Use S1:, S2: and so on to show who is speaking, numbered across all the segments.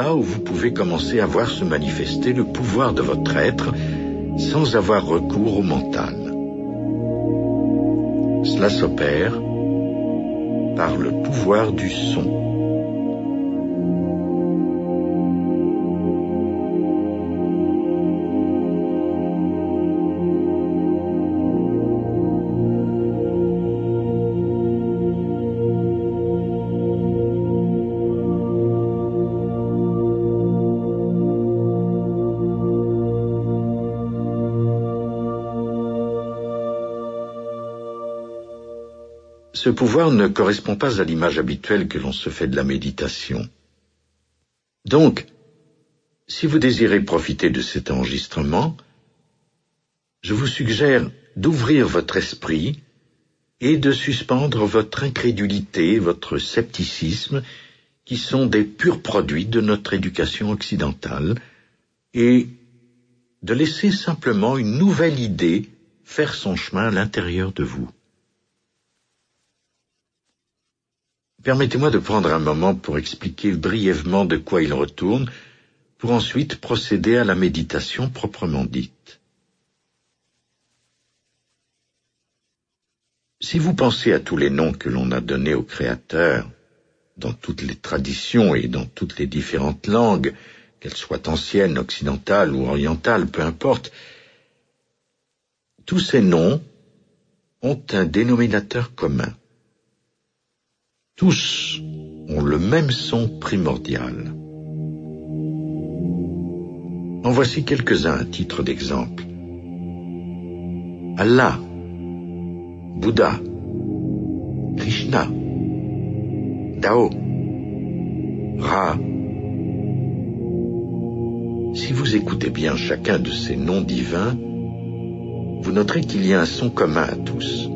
S1: où vous pouvez commencer à voir se manifester le pouvoir de votre être sans avoir recours au mental. Cela s'opère par le pouvoir du son. Ce pouvoir ne correspond pas à l'image habituelle que l'on se fait de la méditation. Donc, si vous désirez profiter de cet enregistrement, je vous suggère d'ouvrir votre esprit et de suspendre votre incrédulité, votre scepticisme, qui sont des purs produits de notre éducation occidentale, et de laisser simplement une nouvelle idée faire son chemin à l'intérieur de vous. Permettez-moi de prendre un moment pour expliquer brièvement de quoi il retourne, pour ensuite procéder à la méditation proprement dite. Si vous pensez à tous les noms que l'on a donnés au Créateur, dans toutes les traditions et dans toutes les différentes langues, qu'elles soient anciennes, occidentales ou orientales, peu importe, tous ces noms ont un dénominateur commun. Tous ont le même son primordial. En voici quelques-uns à titre d'exemple. Allah, Bouddha, Krishna, Dao, Ra. Si vous écoutez bien chacun de ces noms divins, vous noterez qu'il y a un son commun à tous.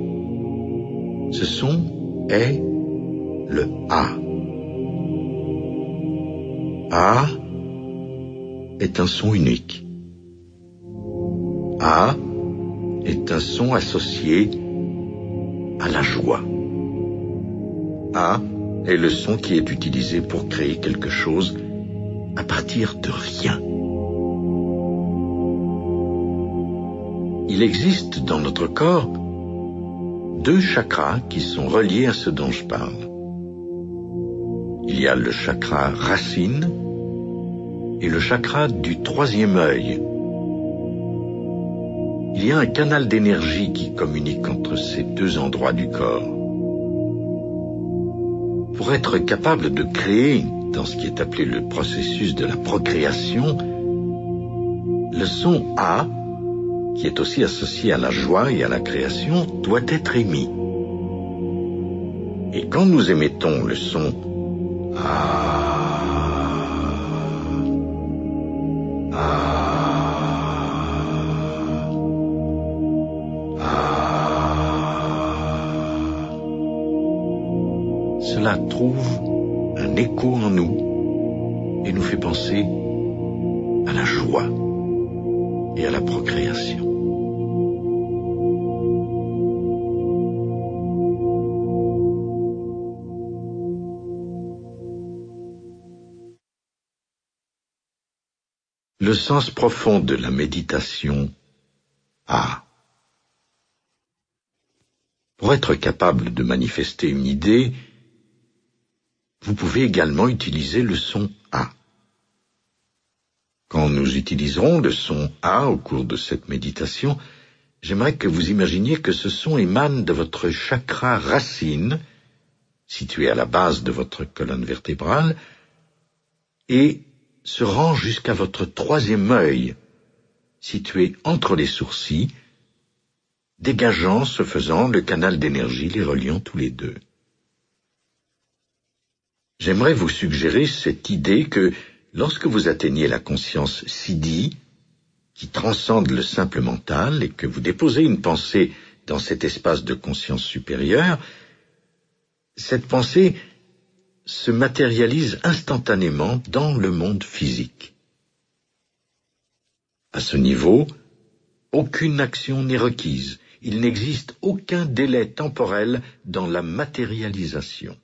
S1: Ce son est le A. A est un son unique. A est un son associé à la joie. A est le son qui est utilisé pour créer quelque chose à partir de rien. Il existe dans notre corps deux chakras qui sont reliés à ce dont je parle. Il y a le chakra racine et le chakra du troisième œil. Il y a un canal d'énergie qui communique entre ces deux endroits du corps. Pour être capable de créer, dans ce qui est appelé le processus de la procréation, le son A, qui est aussi associé à la joie et à la création, doit être émis. Et quand nous émettons le son cela trouve un écho en nous et nous fait penser à la joie et à la procréation. Le sens profond de la méditation A. Pour être capable de manifester une idée, vous pouvez également utiliser le son A. Quand nous utiliserons le son A au cours de cette méditation, j'aimerais que vous imaginiez que ce son émane de votre chakra racine, situé à la base de votre colonne vertébrale, et se rend jusqu'à votre troisième œil, situé entre les sourcils, dégageant ce faisant le canal d'énergie les reliant tous les deux. J'aimerais vous suggérer cette idée que lorsque vous atteignez la conscience Sidi, qui transcende le simple mental, et que vous déposez une pensée dans cet espace de conscience supérieure, cette pensée se matérialise instantanément dans le monde physique. À ce niveau, aucune action n'est requise. Il n'existe aucun délai temporel dans la matérialisation.